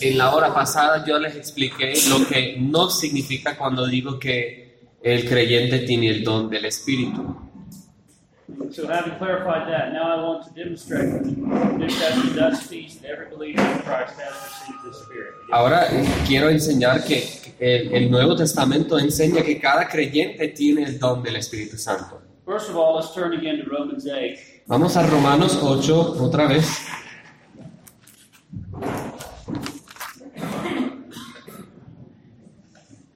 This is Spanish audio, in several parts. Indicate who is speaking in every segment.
Speaker 1: En la hora pasada yo les expliqué lo que no significa cuando digo que el creyente tiene el don del Espíritu.
Speaker 2: So having clarified that, now I want to demonstrate that the New Testament does teach that every believer in Christ has received the Spirit.
Speaker 1: Ahora eh, quiero enseñar que el, el Nuevo Testamento enseña que cada creyente tiene el don del Espíritu Santo.
Speaker 2: First of all, let's turn again to Romans 8.
Speaker 1: Vamos a Romanos 8 otra vez.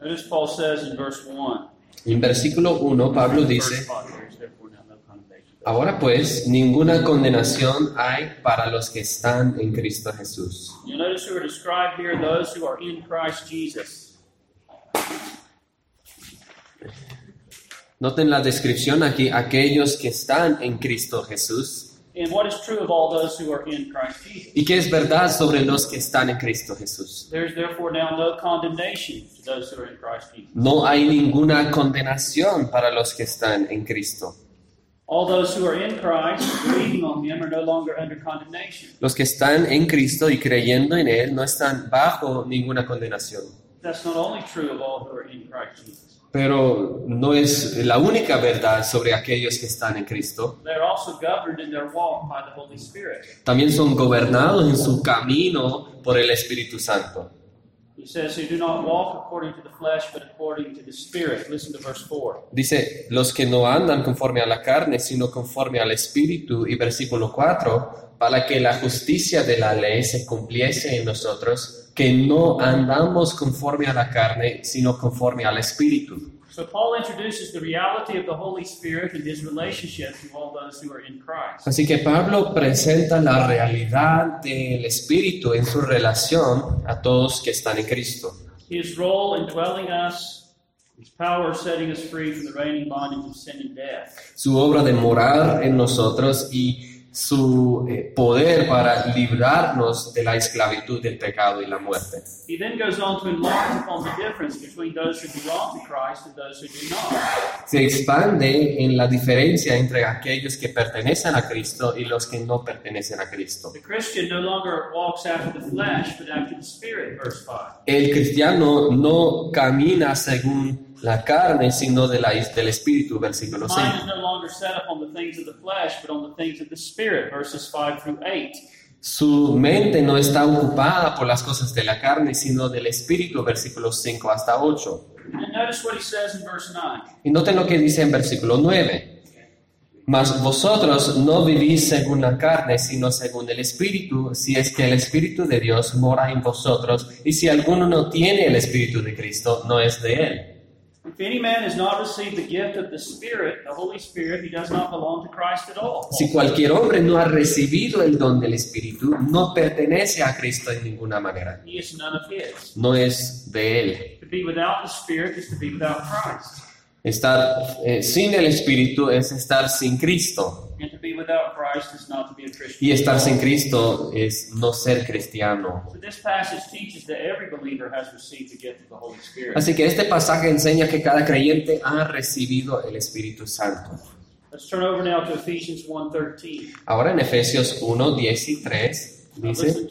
Speaker 2: Notice Paul says in verse 1.
Speaker 1: En versículo 1 Pablo dice,
Speaker 2: 5, there is therefore now no condemnation.
Speaker 1: ahora pues ninguna condenación hay para los que están en Cristo Jesús.
Speaker 2: You'll notice who are described here those who are in Christ Jesus.
Speaker 1: Noten la descripción aquí, aquellos que están en Cristo Jesús.
Speaker 2: And what is true of all those who are in Christ Jesus?
Speaker 1: ¿Y qué es verdad sobre los que están en Cristo Jesús?
Speaker 2: There is therefore now no condemnation to those who are in Christ Jesus.
Speaker 1: No hay ninguna condenación para los que están en Cristo.
Speaker 2: All those who are in Christ, believing on Him, are no longer under condemnation.
Speaker 1: Los que están en Cristo y creyendo en Él no están bajo ninguna condenación.
Speaker 2: That's not only true of all who are in Christ Jesus.
Speaker 1: Pero no es la única verdad sobre aquellos que están en Cristo.
Speaker 2: They are also governed in their walk by the Holy Spirit.
Speaker 1: También son gobernados en su camino por el Espíritu Santo.
Speaker 2: He says, who do not walk according to the flesh, but according to the Spirit. Listen to verse 4.
Speaker 1: Dice, los que no andan conforme a la carne, sino conforme al Espíritu. Y versículo 4, para que la justicia de la ley se cumpliese en nosotros, que no andamos conforme a la carne, sino conforme al Espíritu.
Speaker 2: So Paul introduces the reality of the Holy Spirit and his relationship to all those who are in Christ.
Speaker 1: Así que Pablo presenta la realidad del Espíritu en su relación a todos que están en Cristo.
Speaker 2: His role in dwelling us, his power setting us free from the reigning bondage of sin and death.
Speaker 1: Su obra de morar en nosotros y su eh, poder para librarnos de la esclavitud del pecado y la muerte.
Speaker 2: He then goes on to enlarge upon the difference between those who belong to Christ and those who do not.
Speaker 1: Se expande en la diferencia entre aquellos que pertenecen a Cristo y los que no pertenecen a Cristo.
Speaker 2: The Christian no longer walks after the flesh, but after the Spirit, verse 5.
Speaker 1: El cristiano no camina según la carne, sino de la, del Espíritu, versículo
Speaker 2: His
Speaker 1: 6.
Speaker 2: mind is no longer set upon the things of the flesh, but on the things of the Spirit, verses 5 through 8.
Speaker 1: Su mente no está ocupada por las cosas de la carne, sino del Espíritu, versículos 5 hasta 8.
Speaker 2: And notice what he says in verse 9.
Speaker 1: Y noten lo que dice en versículo 9. Mas vosotros no vivís según la carne, sino según el Espíritu, si es que el Espíritu de Dios mora en vosotros, y si alguno no tiene el Espíritu de Cristo, no es de él. Si cualquier hombre no ha recibido el don del Espíritu, no pertenece a Cristo en ninguna manera.
Speaker 2: He is none of his.
Speaker 1: No es de él. Estar eh, sin el Espíritu es estar sin Cristo. Y estar sin Cristo es no ser cristiano. Así que este pasaje enseña que cada creyente ha recibido el Espíritu Santo.
Speaker 2: Let's turn over now to Ephesians 1.13.
Speaker 1: Ahora en Efesios 1, 10 y 3
Speaker 2: Now
Speaker 1: dice,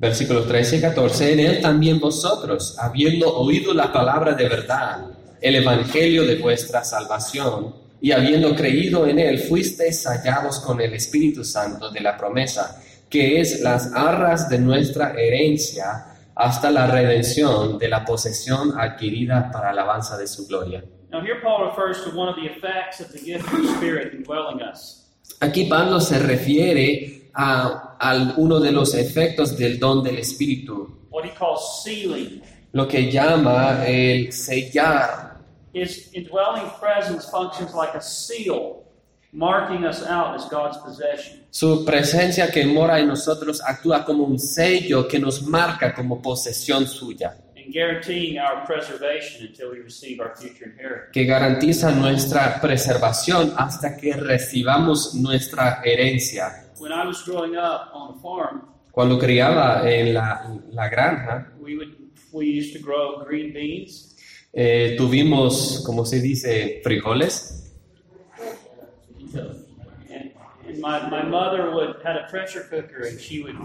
Speaker 2: listen to verses 13 and 14.
Speaker 1: versículos 13 y 14, en él también vosotros, habiendo oído la palabra de verdad, el evangelio de vuestra salvación, y habiendo creído en él, fuisteis hallados con el Espíritu Santo de la promesa, que es las arras de nuestra herencia hasta la redención de la posesión adquirida para alabanza de su gloria.
Speaker 2: Now here Paul refers to one of the effects of the gift of the Spirit indwelling us.
Speaker 1: Aquí Pablo se refiere a, a uno de los efectos del don del Espíritu,
Speaker 2: What he calls sealing.
Speaker 1: lo que llama el sellar.
Speaker 2: His indwelling presence functions like a seal, marking us out as God's possession.
Speaker 1: Su presencia que mora en nosotros actúa como un sello que nos marca como posesión suya,
Speaker 2: and guaranteeing our preservation until we receive our future inheritance.
Speaker 1: que garantiza nuestra preservación hasta que recibamos nuestra herencia.
Speaker 2: When I was growing up on the farm,
Speaker 1: Cuando criaba en la, la granja,
Speaker 2: we would we used to grow green beans,
Speaker 1: eh, tuvimos, como se dice, frijoles.
Speaker 2: and, and my, my mother would had a pressure cooker, and she would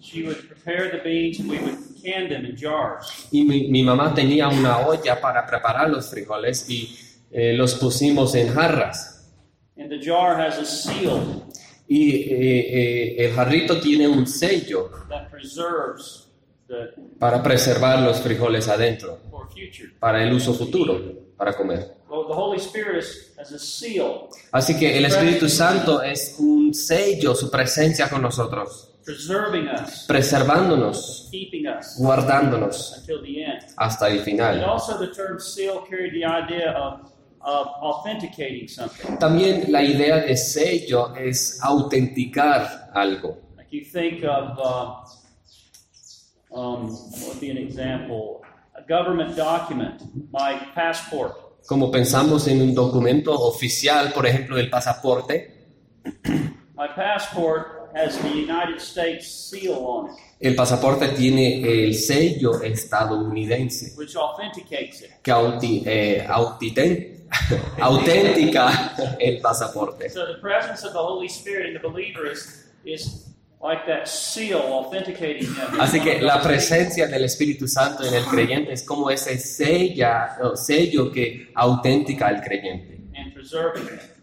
Speaker 2: she would prepare the beans and we would can them in jars.
Speaker 1: Y mi, mi mamá tenía una olla para preparar los frijoles y eh, los pusimos en jarras.
Speaker 2: And the jar has a seal
Speaker 1: Y eh, eh, el jarrito tiene un sello
Speaker 2: that preserves the
Speaker 1: para preservar los frijoles adentro,
Speaker 2: for future.
Speaker 1: para el uso futuro, para comer.
Speaker 2: Well, the Holy Spirit is, has a seal
Speaker 1: Así que el Espíritu Santo es un sello, su presencia con nosotros, preservándonos, guardándonos hasta el final.
Speaker 2: Of, authenticating something.
Speaker 1: También la idea de sello es autenticar algo.
Speaker 2: Like you think of, uh, um, what would be an example? A government document, my passport.
Speaker 1: Como pensamos en un documento oficial, por ejemplo, el pasaporte,
Speaker 2: My passport has the United States seal on it,
Speaker 1: el pasaporte tiene el sello estadounidense
Speaker 2: which authenticates it.
Speaker 1: que eh, autiten- auténtica el pasaporte.
Speaker 2: So the presence of the Holy Spirit in the believer is, is like that seal authenticating him.
Speaker 1: Así que la presencia del Espíritu Santo en el creyente es como ese sella, sello que auténtica al creyente
Speaker 2: and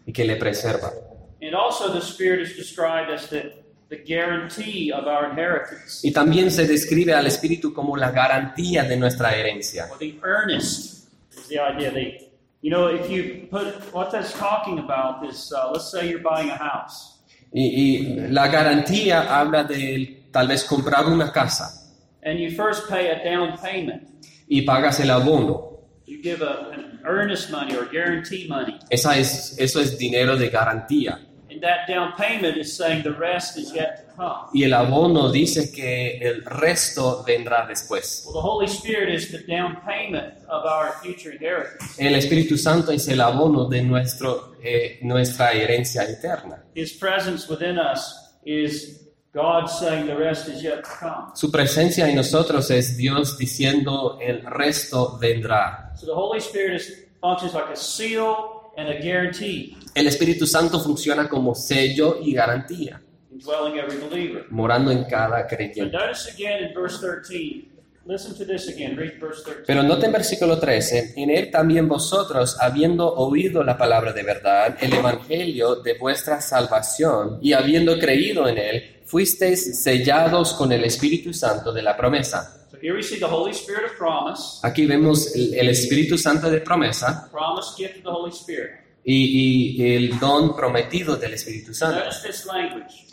Speaker 1: y que le preserva.
Speaker 2: And also the Spirit is described as the, the guarantee of our inheritance,
Speaker 1: Y también se describe al Espíritu como la garantía de nuestra herencia.
Speaker 2: the earnest is the idea. The, you know, if you put what that's talking about is, uh, let's say you're buying a house,
Speaker 1: Y, y la garantía habla de tal vez comprar una casa
Speaker 2: and you first pay a down payment.
Speaker 1: y pagas el abono.
Speaker 2: You give a, an earnest money or guarantee money,
Speaker 1: Esa es, eso es dinero de garantía.
Speaker 2: And that down payment is saying the rest is yet to come.
Speaker 1: Y el abono dice que el resto vendrá después.
Speaker 2: Well, the Holy Spirit is the down payment of our future inheritance.
Speaker 1: El Espíritu Santo es el abono de nuestro, eh, nuestra herencia eterna.
Speaker 2: His presence within us is God saying the rest is yet to come.
Speaker 1: Su presencia en nosotros es Dios diciendo el resto vendrá.
Speaker 2: So the Holy Spirit is, functions like a seal and a guarantee
Speaker 1: El Espíritu Santo funciona como sello y garantía,
Speaker 2: indwelling every believer.
Speaker 1: morando en cada
Speaker 2: But
Speaker 1: creyente.
Speaker 2: notice again in verse 13. Listen to this again. Read verse 13.
Speaker 1: Pero noten versículo 13, en él también vosotros, habiendo oído la palabra de verdad, el evangelio de vuestra salvación, y habiendo creído en él, fuisteis sellados con el Espíritu Santo de la promesa.
Speaker 2: So here we see the Holy Spirit of promise,
Speaker 1: Aquí vemos el, el Espíritu Santo de promesa
Speaker 2: promise gift of the Holy Spirit.
Speaker 1: y, y el don prometido del Espíritu Santo.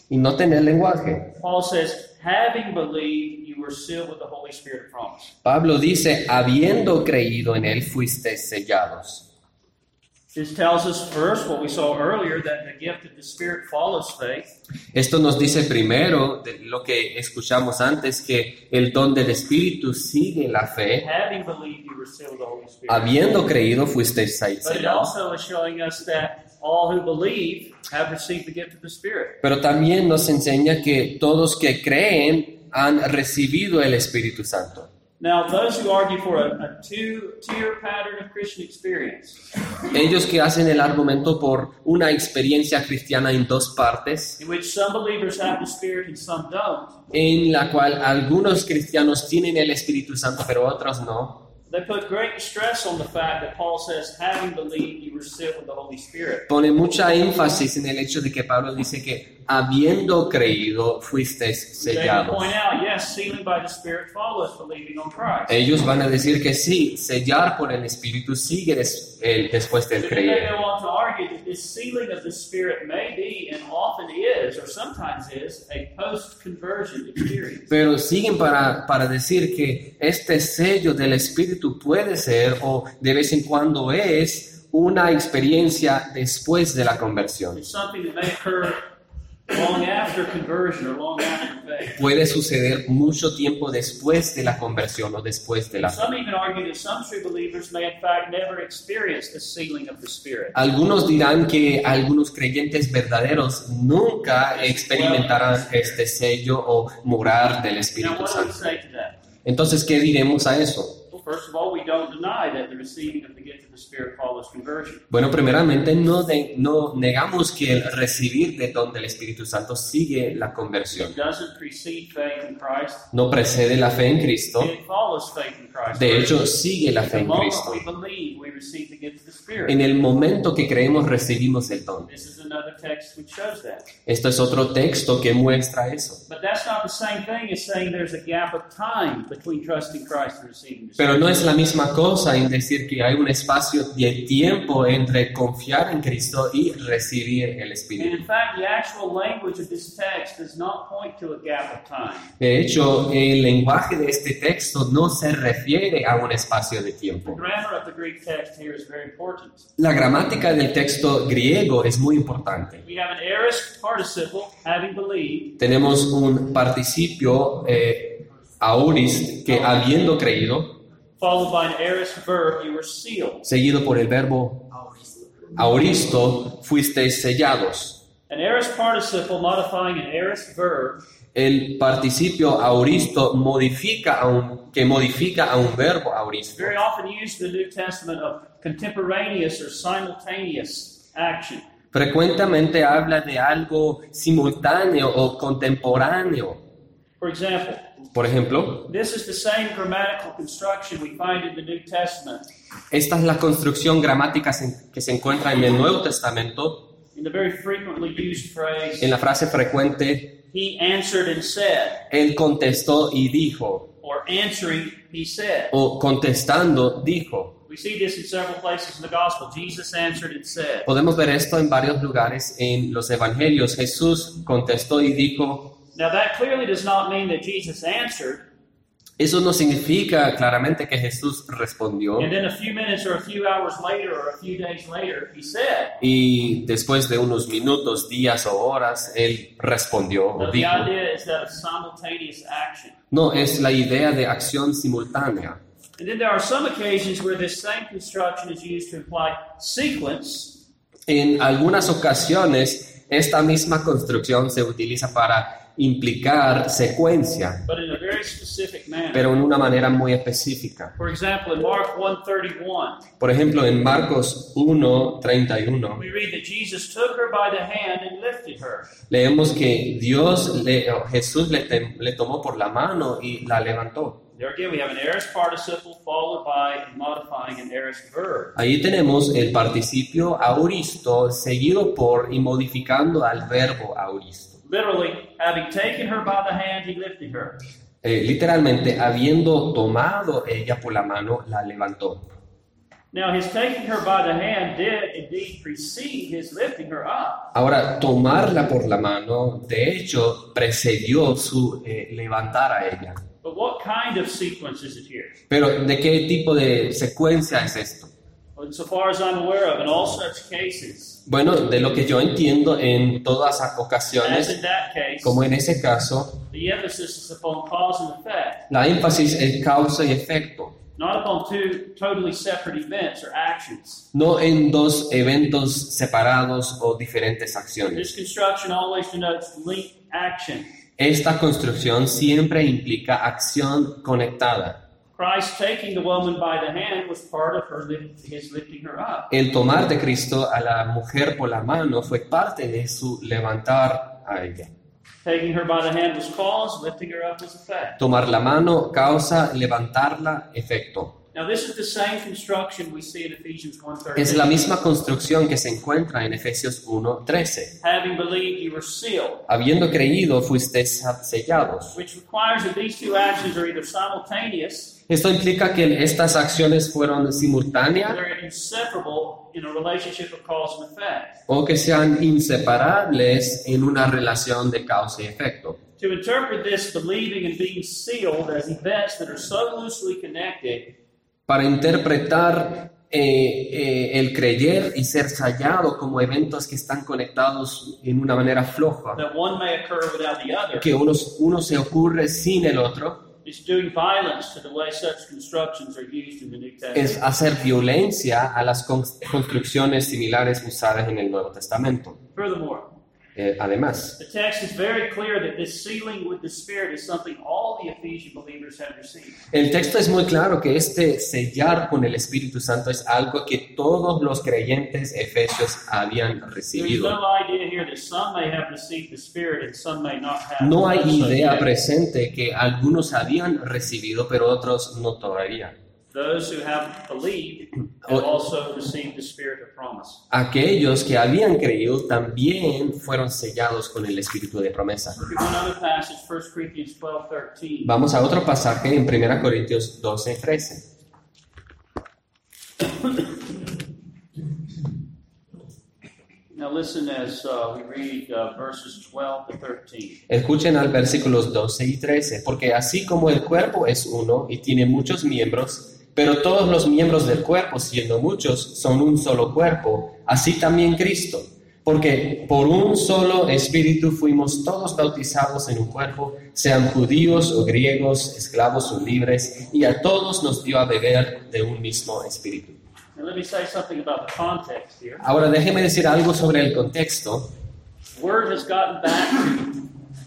Speaker 1: Y noten el lenguaje.
Speaker 2: Paul says, having believed, you were sealed with the Holy Spirit of promise.
Speaker 1: Pablo dice, habiendo creído en él, fuisteis sellados. Esto nos dice primero de lo que escuchamos antes, que el don del Espíritu sigue la fe. Habiendo creído, fuisteis sellados.
Speaker 2: also is showing us that all who believe have received the gift of the Spirit.
Speaker 1: Pero también nos enseña que todos que creen han recibido el Espíritu Santo.
Speaker 2: Now, those who argue for a, a two-tier pattern of Christian experience,
Speaker 1: Ellos que hacen el argumento por una experiencia cristiana en dos partes,
Speaker 2: in which some believers have the Spirit and some don't,
Speaker 1: en la cual algunos cristianos tienen el Espíritu Santo, pero otros no,
Speaker 2: they put great stress on the fact that Paul says, having believed, you were sealed with the Holy Spirit.
Speaker 1: pone mucha énfasis en el hecho de que Pablo dice que habiendo creído fuisteis sellados. Ellos van a decir que sí, sellar por el Espíritu sigue des- el- después del creer. Pero siguen para, para decir que este sello del Espíritu puede ser o de vez en cuando es una experiencia después de la conversión. Puede suceder mucho tiempo después de la conversión o después de la fe.
Speaker 2: Some even argue that some true believers may, in fact, never experience the sealing of the Spirit.
Speaker 1: Algunos dirán que algunos creyentes verdaderos nunca experimentarán este sello o morar del Espíritu Santo. Entonces, ¿qué diremos a eso? Bueno, primeramente no, de- no negamos que el recibir de don del Espíritu Santo sigue la conversión. No precede la fe en Cristo, de hecho sigue la fe en Cristo. En el momento que creemos recibimos el don. Esto es otro texto que muestra eso.
Speaker 2: But that's not the same thing as saying there's a gap of time between trusting Christ and receiving the
Speaker 1: Pero no es la misma cosa en decir que hay un espacio de tiempo entre confiar en Cristo y recibir el Espíritu.
Speaker 2: in fact, the actual language of this text does not point to a gap of time.
Speaker 1: De hecho, el lenguaje de este texto no se refiere a un espacio de
Speaker 2: The
Speaker 1: tiempo.
Speaker 2: grammar of the Greek text here is very important.
Speaker 1: La gramática del texto griego es muy importante.
Speaker 2: We have an aorist participle, having believed,
Speaker 1: Tenemos un participio eh, aorist que habiendo creído,
Speaker 2: followed by an aorist verb, you were sealed.
Speaker 1: seguido por el verbo aoristo, fuisteis sellados.
Speaker 2: An aorist participle modifying an aorist verb
Speaker 1: El participio aoristo modifica a un, que modifica a un verbo
Speaker 2: is
Speaker 1: aoristo.
Speaker 2: very often used in the New Testament of contemporaneous or simultaneous action.
Speaker 1: Frecuentemente habla de algo simultáneo o contemporáneo.
Speaker 2: For example,
Speaker 1: Por ejemplo,
Speaker 2: this is the same grammatical construction we find in the New Testament
Speaker 1: esta es la construcción gramática que se encuentra en el Nuevo Testamento,
Speaker 2: in the very frequently used phrase,
Speaker 1: en la frase frecuente,
Speaker 2: He answered and said,
Speaker 1: Él contestó y dijo,
Speaker 2: or answering, He said.
Speaker 1: o contestando dijo.
Speaker 2: We see this in several places in the Gospel. Jesus answered and said.
Speaker 1: Podemos ver esto en varios lugares en los Evangelios. Jesús contestó y dijo,
Speaker 2: Now, that clearly does not mean that Jesus answered,
Speaker 1: eso no significa claramente que Jesús respondió
Speaker 2: and then a few minutes or a few hours later or a few days later, He said.
Speaker 1: y después de unos minutos, días o horas, Él respondió dijo.
Speaker 2: idea is that of simultaneous action.
Speaker 1: No, es la idea de acción simultánea.
Speaker 2: And then there are some occasions where this same construction is used to imply sequence,
Speaker 1: En algunas ocasiones, esta misma construcción se utiliza para implicar secuencia, pero en una manera muy específica.
Speaker 2: For example, in Mark 1:31,
Speaker 1: Por ejemplo, en Marcos 1:31
Speaker 2: we read that Jesus took her by the hand and lifted her.
Speaker 1: leemos que Dios, le, Jesús le, tem- le tomó por la mano y la levantó. Ahí tenemos el participio auristo seguido por y modificando al verbo auristo.
Speaker 2: Literally, having taken her by the hand, he lifted her.
Speaker 1: Eh, literalmente, habiendo tomado ella por la mano, la levantó.
Speaker 2: Now, his taking her by the hand did indeed precede his lifting her up.
Speaker 1: Ahora, tomarla por la mano, de hecho, precedió su eh, levantar a ella.
Speaker 2: But what kind of sequence is it here?
Speaker 1: Pero, ¿de qué tipo de secuencia es esto?
Speaker 2: Well, so far as I'm aware of, in all such cases,
Speaker 1: Bueno, de lo que yo entiendo, en todas ocasiones, como en ese caso,
Speaker 2: the emphasis is upon cause and effect,
Speaker 1: la énfasis es causa y efecto,
Speaker 2: not upon two totally separate events or actions.
Speaker 1: no en dos eventos separados o diferentes acciones.
Speaker 2: This construction always denotes linked action.
Speaker 1: Esta construcción siempre implica acción conectada.
Speaker 2: Christ taking the woman by the hand was part of her lift, his lifting her up.
Speaker 1: El tomar de Cristo a la mujer por la mano fue parte de su levantar a ella.
Speaker 2: Taking her by the hand was cause, lifting her up was effect.
Speaker 1: Tomar la mano causa, levantarla efecto.
Speaker 2: Now, this is the same construction we see in Ephesians 1.13.
Speaker 1: Es la misma construcción que se encuentra en Efesios 1:13.
Speaker 2: Having believed, you were sealed,
Speaker 1: Habiendo creído, fuisteis sellados.
Speaker 2: which requires that these two actions are either simultaneous
Speaker 1: Esto implica que estas acciones fueron simultáneas
Speaker 2: they're inseparable in a relationship of cause and effect.
Speaker 1: o que sean inseparables en una relación de causa y efecto.
Speaker 2: To interpret this believing and being sealed as events that are so loosely connected
Speaker 1: Para interpretar eh, eh, el creer y ser sellado como eventos que están conectados en una manera floja,
Speaker 2: that one may occur without the other
Speaker 1: que uno, uno se ocurre sin el otro,
Speaker 2: is doing violence to the way such constructions are used in the New Testament.
Speaker 1: es hacer violencia a las con- construcciones similares usadas en el Nuevo Testamento.
Speaker 2: Furthermore,
Speaker 1: eh, además.
Speaker 2: The text is very clear that this sealing with the Spirit is something all the Ephesian believers have received.
Speaker 1: El texto es muy claro que este sellar con el Espíritu Santo es algo que todos los creyentes efesios habían recibido.
Speaker 2: no
Speaker 1: hay idea presente que algunos habían recibido, pero otros no todavía.
Speaker 2: Those who have believed have
Speaker 1: Oh.
Speaker 2: also received the Spirit of promise.
Speaker 1: Aquellos que habían creído también fueron sellados con el Espíritu de promesa.
Speaker 2: Look at one other passage, 1 Corinthians 12, 13.
Speaker 1: Vamos a otro pasaje en 1 Corintios 12, 13.
Speaker 2: Now listen as uh, we read uh, verses 12 to 13.
Speaker 1: Escuchen al versículos 12 y 13, porque así como el cuerpo es uno y tiene muchos miembros, pero todos los miembros del cuerpo, siendo muchos, son un solo cuerpo, así también Cristo. Porque por un solo espíritu fuimos todos bautizados en un cuerpo, sean judíos o griegos, esclavos o libres, y a todos nos dio a beber de un mismo espíritu.
Speaker 2: Now let me say something about the context here.
Speaker 1: Ahora déjeme decir algo sobre el contexto.
Speaker 2: Word has gotten back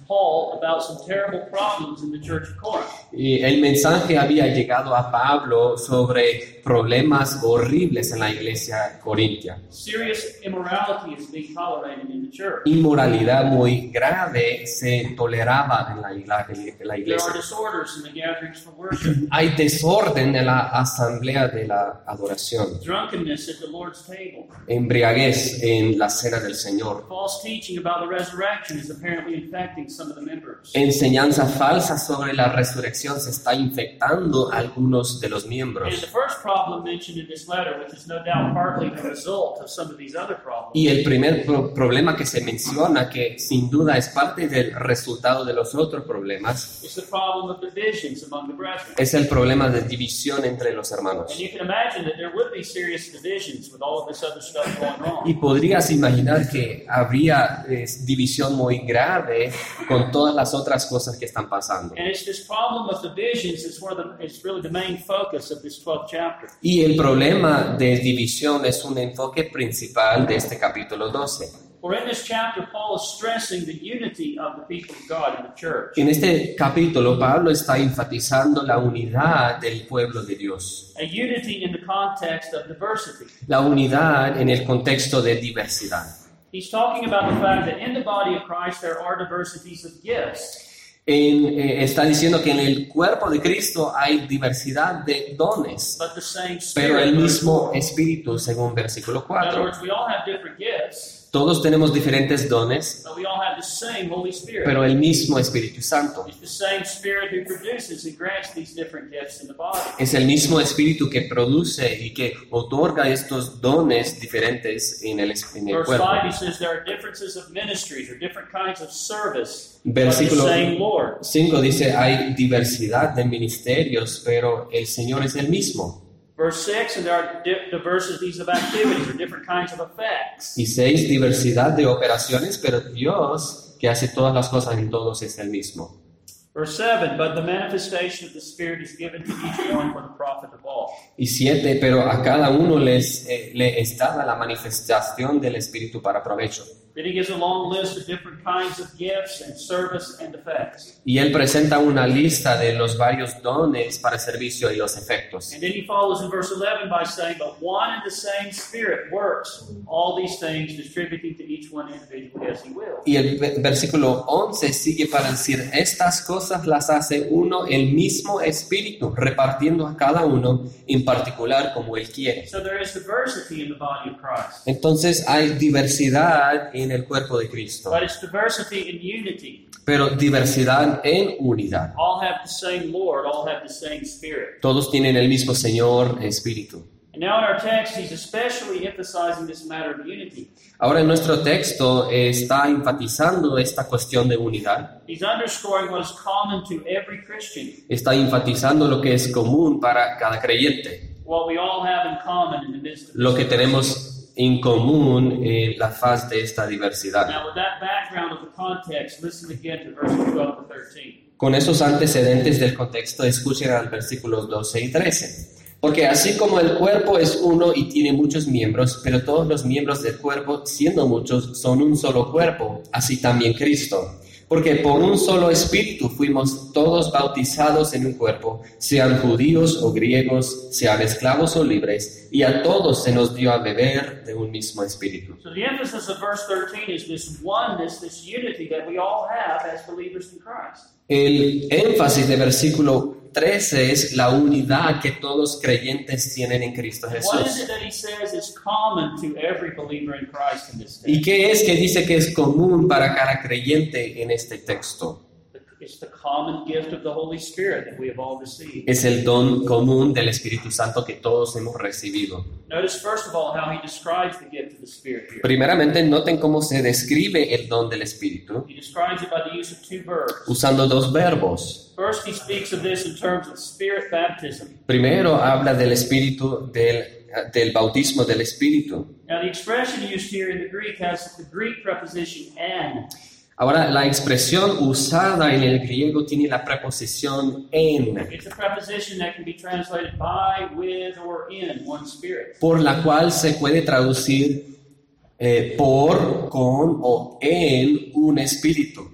Speaker 2: to Paul about some terrible problems in the church of Corinth.
Speaker 1: Y el mensaje había llegado a Pablo sobre problemas horribles en la iglesia corintia.
Speaker 2: Serious immorality is being tolerated in the church.
Speaker 1: Inmoralidad muy grave se toleraba en la, en iglesia.
Speaker 2: disorders in the gatherings for worship,
Speaker 1: Hay desorden en la asamblea de la adoración,
Speaker 2: drunkenness at the Lord's table.
Speaker 1: embriaguez en la cena del Señor,
Speaker 2: False teaching about the resurrection is apparently infecting
Speaker 1: enseñanza falsa sobre la resurrección se está infectando a algunos de los miembros.
Speaker 2: the first problem mentioned in this letter, which is no doubt partly the result of some of these other problems,
Speaker 1: Y el primer pro- problema que se menciona, que sin duda es parte del resultado de los otros problemas, es el problema de división entre los hermanos.
Speaker 2: And you can imagine that there would be serious divisions with all of this other stuff going
Speaker 1: Y podrías imaginar que habría eh, división muy grave con todas las otras cosas que están pasando.
Speaker 2: And it's this problem of divisions is where the, it's really the main focus of this 12th chapter.
Speaker 1: Y el problema de división es un enfoque principal de este capítulo 12.
Speaker 2: For in this chapter, Paul is stressing the unity of the people of God in the church.
Speaker 1: En este capítulo Pablo está enfatizando la unidad del pueblo de Dios,
Speaker 2: A unity in the context of diversity.
Speaker 1: la unidad en el contexto de diversidad.
Speaker 2: He's talking about the fact that in the body of Christ there are diversities of gifts.
Speaker 1: En, eh, está diciendo que en el cuerpo de Cristo hay diversidad de dones,
Speaker 2: but the same
Speaker 1: pero el mismo espíritu, según versículo
Speaker 2: In other
Speaker 1: 4. Todos tenemos diferentes dones, pero el mismo Espíritu Santo.
Speaker 2: it's the same Spirit who produces and grants these different gifts in the body.
Speaker 1: Es el mismo Espíritu que produce y que otorga estos dones diferentes en el, en el cuerpo.
Speaker 2: 5, he says there are differences of ministries or different kinds of service, but the
Speaker 1: Versículo
Speaker 2: same Lord.
Speaker 1: 5 dice, hay diversidad de ministerios, pero el Señor es el mismo.
Speaker 2: Verse 6, and there are di- diversities of activities or different kinds of effects.
Speaker 1: Y 6, diversidad de operaciones, pero Dios que hace todas las cosas en todos es el mismo.
Speaker 2: Verse 7, but the manifestation of the Spirit is given to each one for the profit of all.
Speaker 1: Y 7, pero a cada uno les, eh, le es dada la manifestación del Espíritu para provecho.
Speaker 2: Then he gives a long list of different kinds of gifts and service and effects.
Speaker 1: Y él presenta una lista de los varios dones para servicio y los efectos.
Speaker 2: And then he follows in verse 11 by saying, But one and the same Spirit works all these things, distributing to each one individually as he will.
Speaker 1: Y el ve- versículo 11 sigue para decir, estas cosas las hace uno el mismo espíritu, repartiendo a cada uno en particular como él quiere.
Speaker 2: So there is diversity in the body of Christ.
Speaker 1: Entonces hay diversidad en el cuerpo de Cristo,
Speaker 2: But it's diversity in unity.
Speaker 1: pero diversidad en unidad.
Speaker 2: All have the same Lord, all have the same Spirit.
Speaker 1: Todos tienen el mismo Señor Espíritu. Ahora en nuestro texto está enfatizando esta cuestión de unidad, está enfatizando lo que es común para cada creyente, lo que tenemos en común en la faz de esta diversidad.
Speaker 2: Now, with that background of the context, listen again to verses 12 to 13.
Speaker 1: Con esos antecedentes del contexto, escuchen al versículos 12 y 13. Porque así como el cuerpo es uno y tiene muchos miembros, pero todos los miembros del cuerpo, siendo muchos, son un solo cuerpo, así también Cristo. Porque por un solo espíritu fuimos todos bautizados en un cuerpo, sean judíos o griegos, sean esclavos o libres, y a todos se nos dio a beber de un mismo espíritu.
Speaker 2: So the emphasis of verse 13 is this oneness, this unity that we all have as believers in Christ.
Speaker 1: El énfasis del versículo 13 es la unidad que todos creyentes tienen en Cristo Jesús. ¿Y qué es que dice que es común para cada creyente en este texto? Es el don común del Espíritu Santo que todos hemos recibido.
Speaker 2: Notice, first of all, how he describes the gift of the Spirit here.
Speaker 1: Primeramente, noten cómo se describe el don del Espíritu
Speaker 2: He describes it by the use of two verbs.
Speaker 1: usando dos verbos.
Speaker 2: First, he speaks of this in terms of spirit baptism.
Speaker 1: Primero habla del Espíritu, del, del bautismo del Espíritu. Ahora, la expresión usada en el griego tiene la preposición en,
Speaker 2: It's a preposition that can be translated by, with, or in one spirit.
Speaker 1: por la cual se puede traducir eh, por, con o en un espíritu.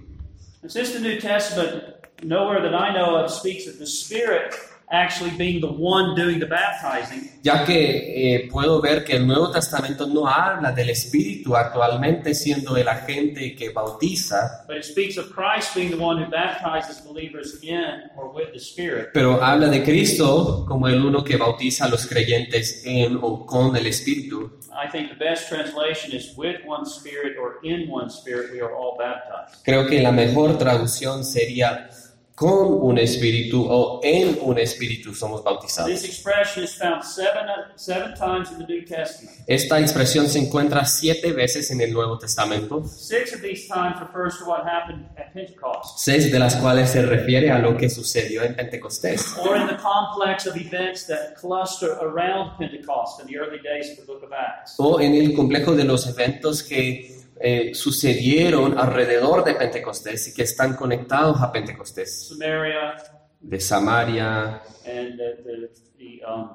Speaker 2: Since the New Testament, nowhere that I know of speaks of the Spirit actually being the one doing the baptizing,
Speaker 1: ya que eh, puedo ver que el Nuevo Testamento no habla del Espíritu actualmente siendo el agente que bautiza,
Speaker 2: but it speaks of Christ being the one who baptizes believers in or with the Spirit.
Speaker 1: pero habla de Cristo como el uno que bautiza a los creyentes en o con el Espíritu.
Speaker 2: I think the best translation is with one Spirit or in one Spirit we are all baptized.
Speaker 1: Creo que la mejor traducción sería con un espíritu o en un espíritu somos
Speaker 2: This
Speaker 1: bautizados.
Speaker 2: expression is found seven, seven times in the New Testament.
Speaker 1: Esta expresión se encuentra siete veces en el Nuevo Testamento,
Speaker 2: Six of these times refers to what happened at Pentecost,
Speaker 1: seis de las cuales se refiere a lo que sucedió en Pentecostés.
Speaker 2: or in the complex of events that cluster around Pentecost in the early days of the book of Acts.
Speaker 1: o en el complejo de los eventos que eh, sucedieron alrededor de Pentecostés y que están conectados a Pentecostés,
Speaker 2: Samaria.
Speaker 1: De Samaria,
Speaker 2: and the, the, the um,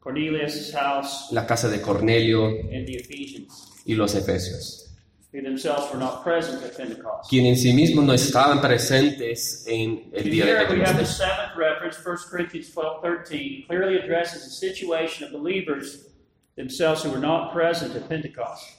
Speaker 2: Cornelius' house.
Speaker 1: La casa de Cornelio.
Speaker 2: And the Ephesians,
Speaker 1: y los Efesios,
Speaker 2: who themselves were not present at Pentecost.
Speaker 1: quienes en sí mismos no estaban presentes en el día de
Speaker 2: here we have the
Speaker 1: Pentecostés.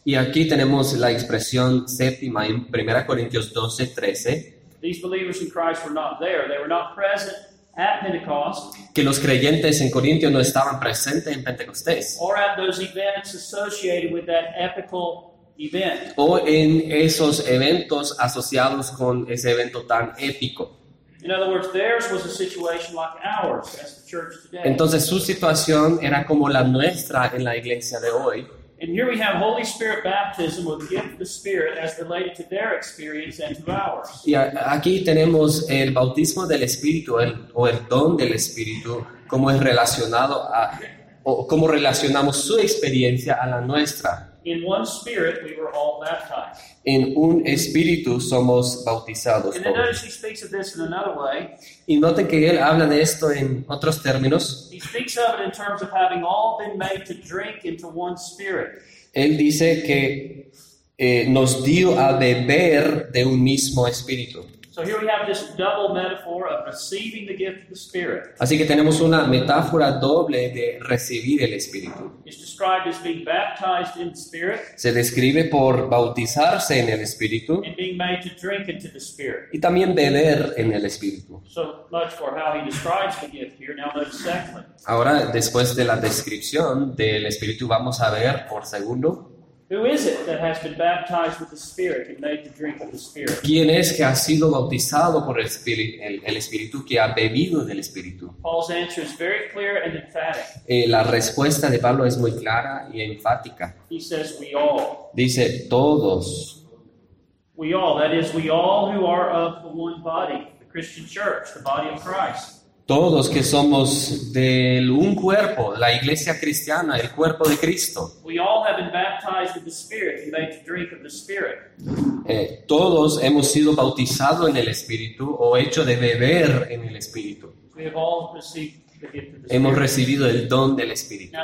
Speaker 1: Y aquí tenemos la expresión séptima en 1 Corintios 12, 13,
Speaker 2: These believers in Christ were not there. They were not present at Pentecost
Speaker 1: que los creyentes en Corintio no estaban presentes en Pentecostés
Speaker 2: or at those events associated with that epical event.
Speaker 1: o en esos eventos asociados con ese evento tan épico.
Speaker 2: In other words, theirs was a situation like ours as the church today.
Speaker 1: Entonces su situación era como la nuestra en la iglesia de hoy.
Speaker 2: And here we have Holy Spirit baptism or the gift of the Spirit as related to their experience and to ours.
Speaker 1: Y aquí tenemos el bautismo del Espíritu el- o el don del Espíritu, como es relacionado a, o cómo relacionamos su experiencia a la nuestra.
Speaker 2: In one Spirit, we were all baptized.
Speaker 1: En un Espíritu somos bautizados
Speaker 2: And then notice he speaks of this in another way.
Speaker 1: Y noten que él habla de esto en otros términos.
Speaker 2: He speaks of it in terms of having all been made to drink into one Spirit.
Speaker 1: Él dice que eh, nos dio a beber de un mismo Espíritu.
Speaker 2: So here we have this double metaphor of receiving the gift of the Spirit.
Speaker 1: Así que tenemos una metáfora doble de recibir el Espíritu.
Speaker 2: It's described as being baptized in the Spirit
Speaker 1: Se describe por bautizarse en el Espíritu
Speaker 2: and being made to drink into the Spirit.
Speaker 1: y también beber en el Espíritu.
Speaker 2: So much for how he describes the gift here. Now notice secondly.
Speaker 1: Ahora, después de la descripción del Espíritu, vamos a ver por segundo
Speaker 2: Who is it that has been baptized with the Spirit and made to drink of the Spirit?
Speaker 1: quién es que ha sido bautizado por el Espíritu, el, el Espíritu que ha bebido del Espíritu.
Speaker 2: Paul's answer is very clear and emphatic.
Speaker 1: Eh, la respuesta de Pablo es muy clara y enfática.
Speaker 2: He says, We all.
Speaker 1: Dice, todos,
Speaker 2: We all. That is, we all who are of the one body, the Christian church, the body of Christ.
Speaker 1: Todos que somos de un cuerpo, la iglesia cristiana, el cuerpo de Cristo. Eh, todos hemos sido bautizados en el Espíritu o hecho de beber en el Espíritu. Hemos recibido el don del Espíritu.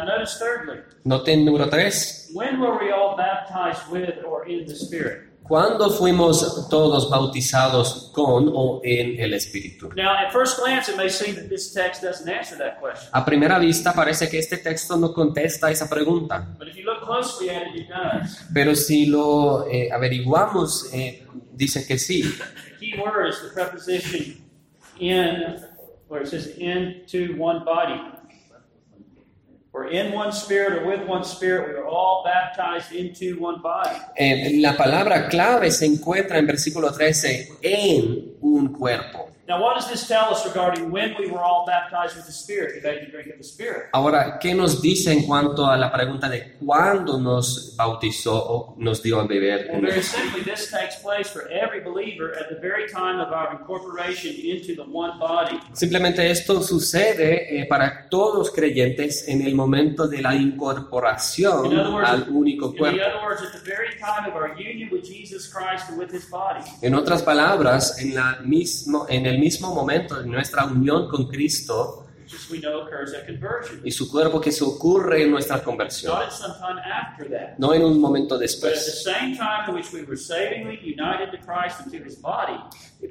Speaker 1: Noten número 3. ¿Cuándo fuimos todos bautizados con o en el Espíritu?
Speaker 2: Now, at first glance, it may seem that this text doesn't answer that question.
Speaker 1: A primera vista parece que este texto no contesta esa pregunta,
Speaker 2: But if you look closely at it, it does.
Speaker 1: pero si lo eh, averiguamos, eh, dice que sí. La palabra clave se encuentra en versículo 13, en un cuerpo.
Speaker 2: Now, what does this tell us regarding when we were all baptized with the Spirit, the to drink of the Spirit?
Speaker 1: Ahora, ¿qué nos dice en cuanto a la pregunta de cuándo nos bautizó o nos dio a beber?
Speaker 2: Well, very simply, this takes place for every believer at the very time of our incorporation into the one body.
Speaker 1: Simplemente esto sucede eh, para todos los creyentes en el momento de la incorporación
Speaker 2: In words,
Speaker 1: al único
Speaker 2: in
Speaker 1: cuerpo.
Speaker 2: other words, at the very time of our union with Jesus Christ and with His body.
Speaker 1: En otras palabras, en, la mismo, en el mismo momento de nuestra unión con Cristo y su cuerpo que se ocurre en nuestra conversión, no en un momento después,
Speaker 2: same time in which we were savingly united to Christ and to His body,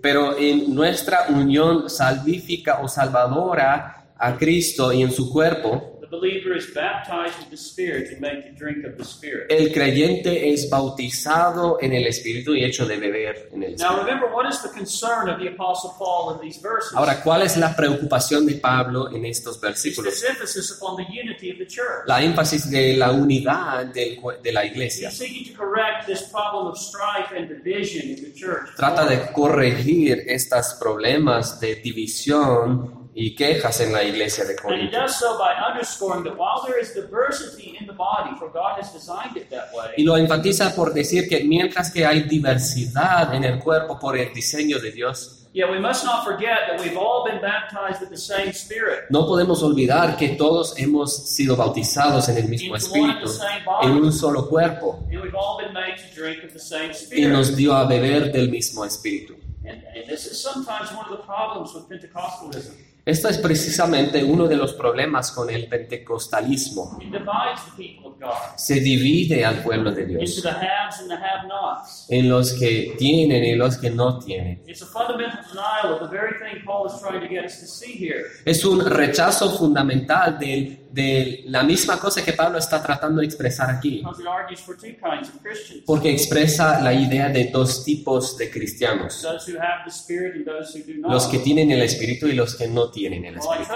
Speaker 1: pero en nuestra unión salvífica o salvadora a Cristo y en su cuerpo,
Speaker 2: the believer is baptized with the Spirit to make the drink of the Spirit.
Speaker 1: el creyente es bautizado en el Espíritu y hecho de beber en el
Speaker 2: Now
Speaker 1: Espíritu.
Speaker 2: remember, what is the concern of the Apostle Paul in these verses?
Speaker 1: Ahora, ¿cuál es la preocupación de Pablo en estos versículos? La énfasis de la unidad de la iglesia.
Speaker 2: He's seeking to correct this problem of strife and division in the church.
Speaker 1: Trata de corregir estos problemas de división y quejas en la iglesia de
Speaker 2: And he
Speaker 1: Corinto.
Speaker 2: does so by underscoring that while there is diversity in the body, for God has designed it that way,
Speaker 1: Y lo enfatiza por decir que mientras que hay diversidad en el cuerpo por el diseño de Dios,
Speaker 2: yet we must not forget that we've all been baptized with the same Spirit.
Speaker 1: no podemos olvidar que todos hemos sido bautizados en el mismo espíritu, en un solo cuerpo,
Speaker 2: And we've all been made to drink of the same
Speaker 1: y nos dio a beber del mismo espíritu.
Speaker 2: And, and this is sometimes one of the problems with Pentecostalism.
Speaker 1: Esto es precisamente uno de los problemas con el pentecostalismo. Se divide al pueblo de Dios en los que tienen y los que no tienen.
Speaker 2: It's a fundamental denial of the very thing Paul is trying to get us to see here.
Speaker 1: Es un rechazo fundamental de, de la misma cosa que Pablo está tratando de expresar aquí, porque expresa la idea de dos tipos de cristianos, los que tienen el Espíritu y los que no tienen el Espíritu.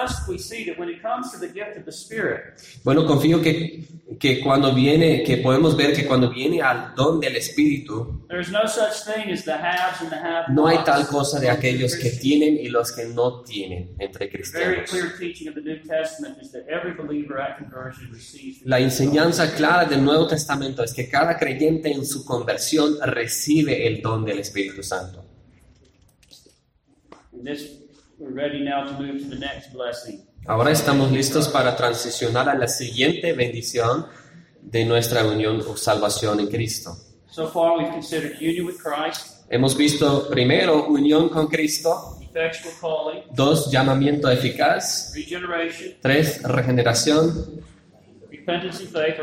Speaker 1: Bueno, confío que, que cuando viene, que podemos ver que cuando viene al don del Espíritu,
Speaker 2: no
Speaker 1: hay tal cosa de aquellos que tienen y los que no tienen entre cristianos. La enseñanza clara del Nuevo Testamento es que cada creyente en su conversión recibe el don del Espíritu Santo. Ahora estamos listos para transicionar a la siguiente bendición de nuestra unión o salvación en Cristo.
Speaker 2: So far, we've considered union with Christ,
Speaker 1: Hemos visto primero unión con Cristo, dos, llamamiento eficaz, tres, regeneración,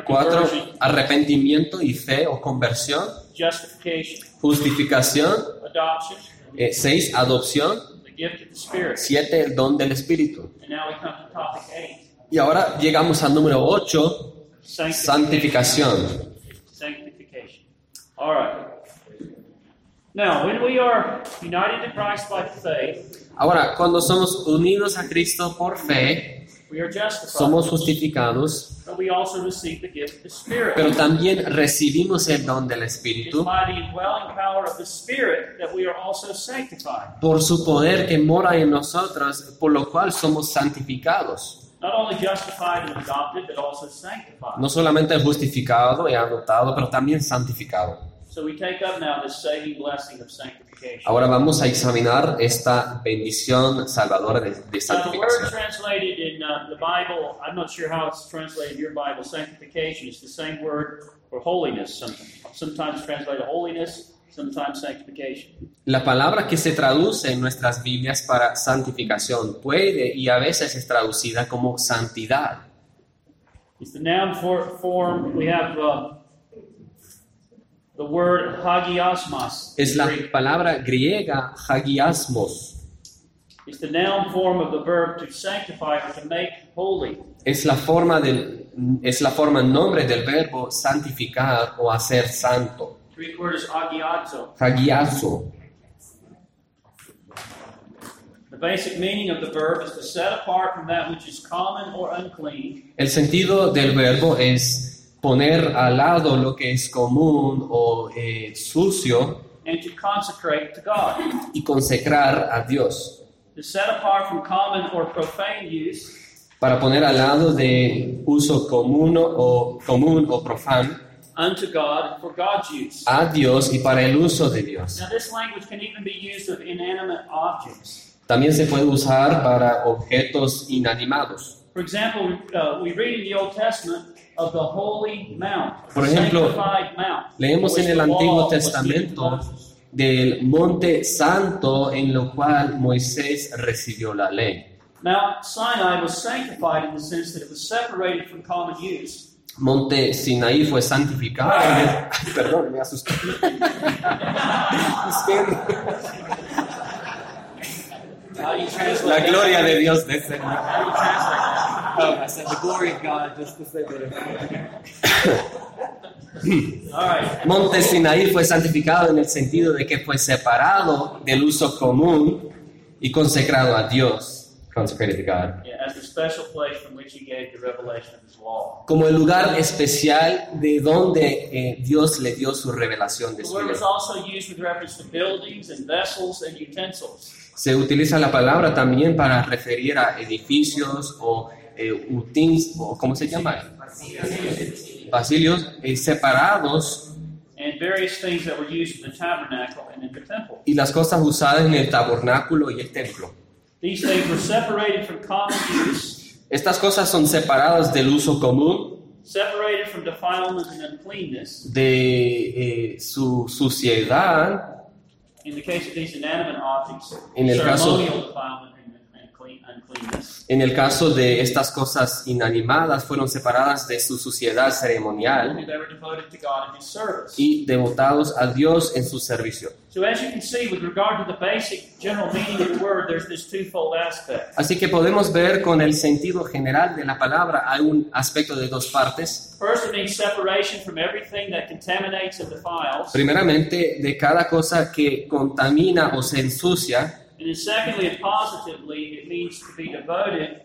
Speaker 1: cuatro, arrepentimiento y fe o conversión, justificación, eh, seis, adopción, siete, el don del Espíritu. Y ahora llegamos al número 8,
Speaker 2: sanctification.
Speaker 1: santificación. Ahora, cuando somos unidos a Cristo por fe,
Speaker 2: we are justified.
Speaker 1: somos justificados,
Speaker 2: but we also receive the gift of the Spirit.
Speaker 1: pero también recibimos el don del Espíritu
Speaker 2: by the indwelling power of the Spirit that we are also sanctified.
Speaker 1: por su poder que mora en nosotros, por lo cual somos santificados.
Speaker 2: Not only justified and adopted, but also sanctified.
Speaker 1: No solamente justificado y adoptado, pero también santificado.
Speaker 2: So we take up now this saving blessing of sanctification.
Speaker 1: Ahora vamos a examinar esta bendición salvadora de, de santificación.
Speaker 2: translated in the Bible, I'm not sure how it's translated in your Bible, sanctification. It's the same word for holiness. Some, sometimes translated holiness, sometimes sanctification.
Speaker 1: La palabra que se traduce en nuestras Biblias para santificación puede y a veces es traducida como santidad.
Speaker 2: It's the noun for, form. We have uh, the word hagiosmos.
Speaker 1: Es la palabra griega hagiasmos.
Speaker 2: It's the noun form of the verb to sanctify or to make holy.
Speaker 1: Es la forma del es la forma en nombre del verbo santificar o hacer santo.
Speaker 2: Greek word is agiazo.
Speaker 1: Hagiazo.
Speaker 2: The basic meaning of the verb is to set apart from that which is common or unclean
Speaker 1: El sentido del verbo es poner al lado lo que es común o eh, sucio
Speaker 2: and to consecrate to God.
Speaker 1: y consecrar a Dios.
Speaker 2: To set apart from common or profane use
Speaker 1: Para poner al lado de uso común o, común o profano
Speaker 2: unto God for God's use.
Speaker 1: a Dios y para el uso de Dios.
Speaker 2: Now, this language can even be used of inanimate objects.
Speaker 1: También se puede usar para objetos inanimados.
Speaker 2: For example, uh, we read in the Old Testament of the Holy Mount, the
Speaker 1: Por ejemplo. Leemos en el Antiguo Testamento del monte santo en lo cual Moisés recibió la ley.
Speaker 2: Mount Sinai was sanctified in the sense that it was separated from common use.
Speaker 1: Monte Sinaí fue santificado. Perdón, me asusté. La gloria de Dios descendió.
Speaker 2: That?
Speaker 1: I said the glory of God just to say
Speaker 2: right.
Speaker 1: Monte Sinaí fue santificado en el sentido de que fue separado del uso común y consecrado a Dios. Consecrated to God.
Speaker 2: Yeah, as the special place from which he gave the revelation of his law.
Speaker 1: Como el lugar especial de donde eh, Dios le dio su revelación de
Speaker 2: The
Speaker 1: su
Speaker 2: word
Speaker 1: ley.
Speaker 2: was also used with reference to buildings and vessels and utensils.
Speaker 1: Se utiliza la palabra también para referir a edificios o eh, utins, ¿cómo se llama? Basilios eh, separados
Speaker 2: and various things that were used in the tabernacle and in the temple.
Speaker 1: y las cosas usadas en el tabernáculo y el templo.
Speaker 2: These things were separated from common use,
Speaker 1: Estas cosas son separadas del uso común,
Speaker 2: separated from defilement and uncleanness.
Speaker 1: de eh, su suciedad,
Speaker 2: In the case of these inanimate objects,
Speaker 1: En el caso-
Speaker 2: ceremonial defilement and, and clean, uncleanness.
Speaker 1: En el caso de estas cosas inanimadas, fueron separadas de su suciedad ceremonial
Speaker 2: And they were devoted to God in His service.
Speaker 1: y devotados a Dios en su servicio.
Speaker 2: So, as you can see, with regard to the basic general meaning of the word, there's this twofold aspect.
Speaker 1: Así que podemos ver con el sentido general de la palabra hay un aspecto de dos partes.
Speaker 2: First, it means separation from everything that contaminates and defiles.
Speaker 1: Primeramente, de cada cosa que contamina o se ensucia.
Speaker 2: And then, secondly and positively, it means to be devoted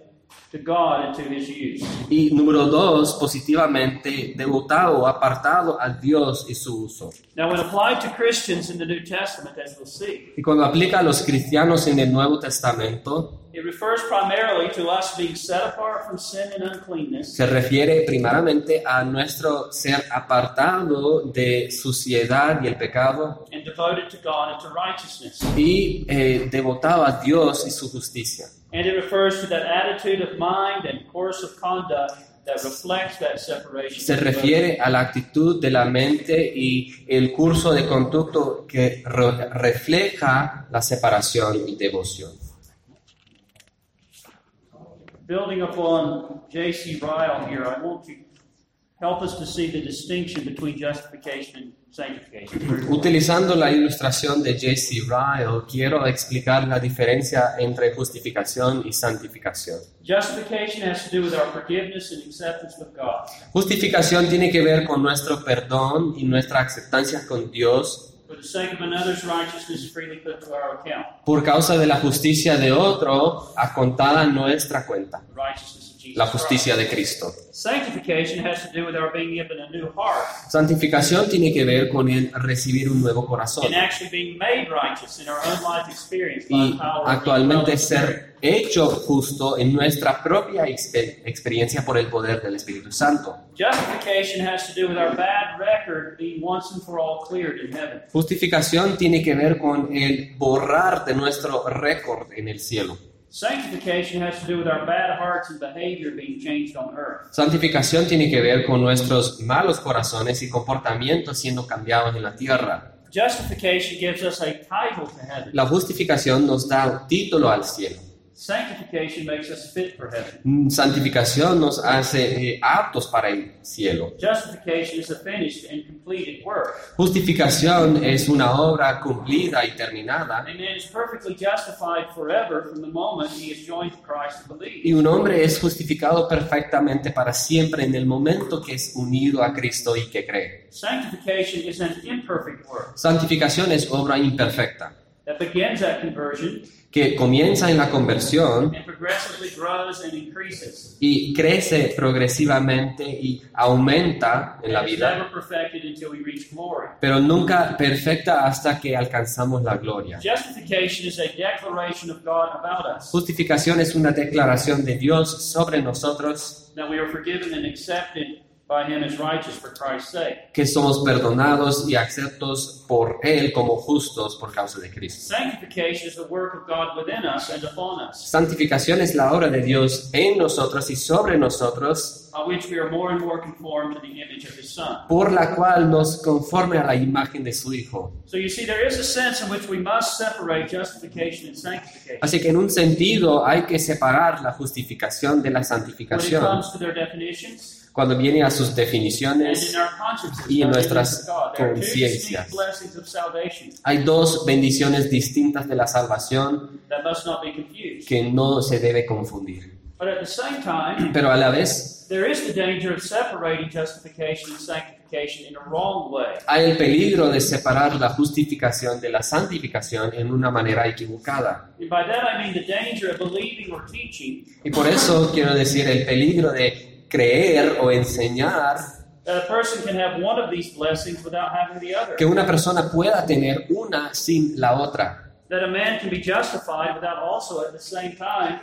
Speaker 2: to God and to His use.
Speaker 1: Y número dos, positivamente, devotado o apartado a Dios y su uso.
Speaker 2: Now, when applied to Christians in the New Testament, as we'll see,
Speaker 1: Y cuando aplica a los cristianos en el Nuevo Testamento,
Speaker 2: it refers primarily to us being set apart from sin and uncleanness
Speaker 1: se refiere primeramente a nuestro ser apartado de suciedad y el pecado
Speaker 2: and devoted to God and to righteousness.
Speaker 1: y eh, devotado a Dios y su justicia.
Speaker 2: And it refers to that attitude of mind and course of conduct that reflects that separation.
Speaker 1: Se refiere a la actitud de la mente y el curso de conducto que re- refleja la separación y devoción.
Speaker 2: Building upon J.C. Ryle here, I want to help us to see the distinction between justification and sanctification.
Speaker 1: Utilizando la ilustración de J.C. Ryle, quiero explicar la diferencia entre justificación y santificación.
Speaker 2: Justification has to do with our forgiveness and acceptance with God.
Speaker 1: Justificación tiene que ver con nuestro perdón y nuestra aceptancia con Dios
Speaker 2: For the sake of another's righteousness is freely put to our account.
Speaker 1: por causa de la justicia de otro a nuestra cuenta, La justicia de. Cristo. Santificación tiene que ver con el recibir un nuevo corazón y actualmente ser hecho justo en nuestra propia exper- experiencia por el poder del Espíritu Santo.
Speaker 2: Justification has to do with our bad record being once and for all cleared in heaven.
Speaker 1: Justificación tiene que ver con el borrar de nuestro récord en el cielo.
Speaker 2: Sanctification has to do with our bad hearts and behavior being changed on earth.
Speaker 1: Santificación tiene que ver con nuestros malos corazones y comportamientos siendo cambiados en la tierra.
Speaker 2: Justification gives us a title to heaven.
Speaker 1: La justificación nos da un título al cielo.
Speaker 2: Sanctification makes us fit for heaven.
Speaker 1: Mm, Santificación nos hace eh, aptos para el cielo.
Speaker 2: Justification is a finished and completed work.
Speaker 1: Justificación es una obra cumplida y terminada.
Speaker 2: A man is perfectly justified forever from the moment he is joined to Christ and believes.
Speaker 1: Y un hombre es justificado perfectamente para siempre en el momento que es unido a Cristo y que cree.
Speaker 2: Sanctification is an imperfect work
Speaker 1: Santificación es obra imperfecta,
Speaker 2: that begins at conversion
Speaker 1: que comienza en la conversión
Speaker 2: and progressively grows and increases.
Speaker 1: y crece progresivamente y aumenta en la
Speaker 2: And
Speaker 1: vida,
Speaker 2: never perfected until we reach glory.
Speaker 1: pero nunca perfecta hasta que alcanzamos la gloria.
Speaker 2: Justification is a declaration of God about us
Speaker 1: Justificación es una declaración de Dios sobre nosotros
Speaker 2: that we are forgiven and accepted by Him as righteous for Christ's sake.
Speaker 1: que somos perdonados y aceptos por Él como justos por causa de Cristo.
Speaker 2: Sanctification is the work of God within us and upon us,
Speaker 1: Santificación es la obra de Dios en nosotros y sobre nosotros, por la cual nos conforme a la imagen de su Hijo.
Speaker 2: So you see, there is a sense in which we must separate justification and sanctification
Speaker 1: Así que en un sentido hay que separar la justificación de la
Speaker 2: when it
Speaker 1: santificación cuando viene a sus definiciones. y en nuestras conciencias. Hay dos bendiciones distintas de la salvación que no se debe confundir. Pero a la vez
Speaker 2: there is the danger of separating justification and sanctification in a wrong way.
Speaker 1: hay el peligro de separar la justificación de la santificación en una manera equivocada. Y por eso quiero decir el peligro de creer o enseñar
Speaker 2: that a person can have one of these blessings without having the other.
Speaker 1: que una persona pueda tener una sin la otra.
Speaker 2: That a man can be justified without also at the same time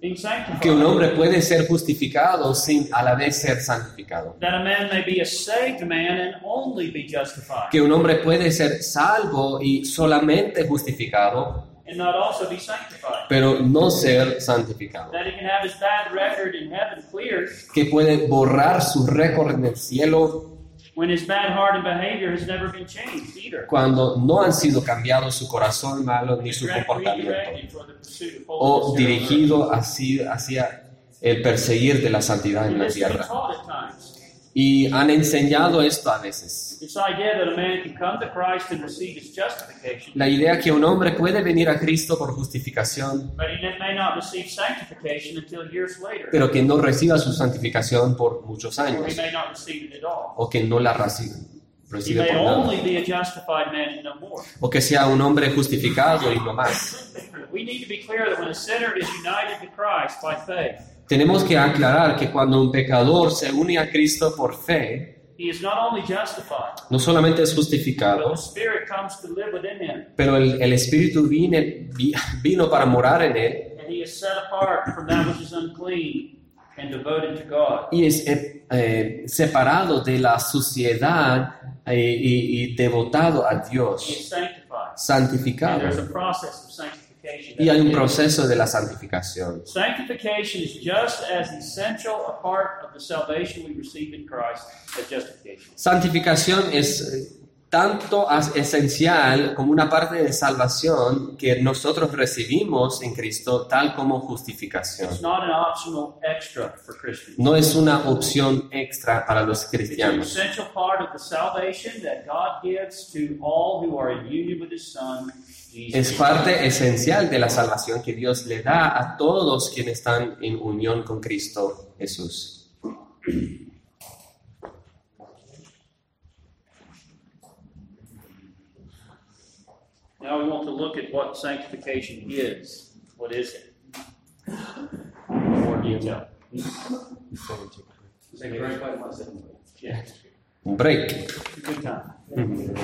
Speaker 2: being sanctified.
Speaker 1: Que un hombre puede ser justificado sin a la vez ser santificado.
Speaker 2: That a man may be a saved man and only be justified.
Speaker 1: Que un hombre puede ser salvo y solamente justificado,
Speaker 2: and not also be sanctified.
Speaker 1: pero no ser santificado.
Speaker 2: That he can have his bad record in heaven cleared
Speaker 1: Que puede borrar su récord en el cielo
Speaker 2: when his bad heart and behavior has never been changed either.
Speaker 1: cuando no han sido cambiados su corazón malo ni su comportamiento o dirigido así hacia el perseguir de la santidad en la tierra. Y han enseñado esto a veces. La idea que un hombre puede venir a Cristo por justificación,
Speaker 2: but he may not receive sanctification until years later,
Speaker 1: pero que no reciba su santificación por muchos años, o que no la recibe,
Speaker 2: He
Speaker 1: recibe por nada, o que sea un hombre justificado y no más. Tenemos que aclarar que cuando un pecador se une a Cristo por fe,
Speaker 2: he is not only justified,
Speaker 1: no solamente es justificado,
Speaker 2: comes to live within him,
Speaker 1: pero el, el Espíritu vine- vi- vino para morar en él
Speaker 2: and he is set apart from that which is unclean and devoted to God.
Speaker 1: y es eh, eh, separado de la suciedad eh, y, y devotado a
Speaker 2: He
Speaker 1: Dios,
Speaker 2: is sanctified. And
Speaker 1: santificado.
Speaker 2: there's a process of sanctification.
Speaker 1: Y hay un proceso de la santificación.
Speaker 2: Sanctification is just as essential a part of the salvation we receive in Christ as justification.
Speaker 1: Santificación es eh, tanto esencial como una parte de salvación que nosotros recibimos en Cristo, tal como justificación.
Speaker 2: It's not an optional extra for Christians.
Speaker 1: No es una opción extra para los
Speaker 2: It's an
Speaker 1: cristianos.
Speaker 2: Essential part of the salvation that God gives to all who are in union with His Son, Jesus.
Speaker 1: Es parte esencial de la salvación que Dios le da a todos quienes están en unión con Cristo Jesús.
Speaker 2: Now we want to look at what sanctification is. What is it? More detail. Yeah,
Speaker 1: Um break.
Speaker 2: Uhum.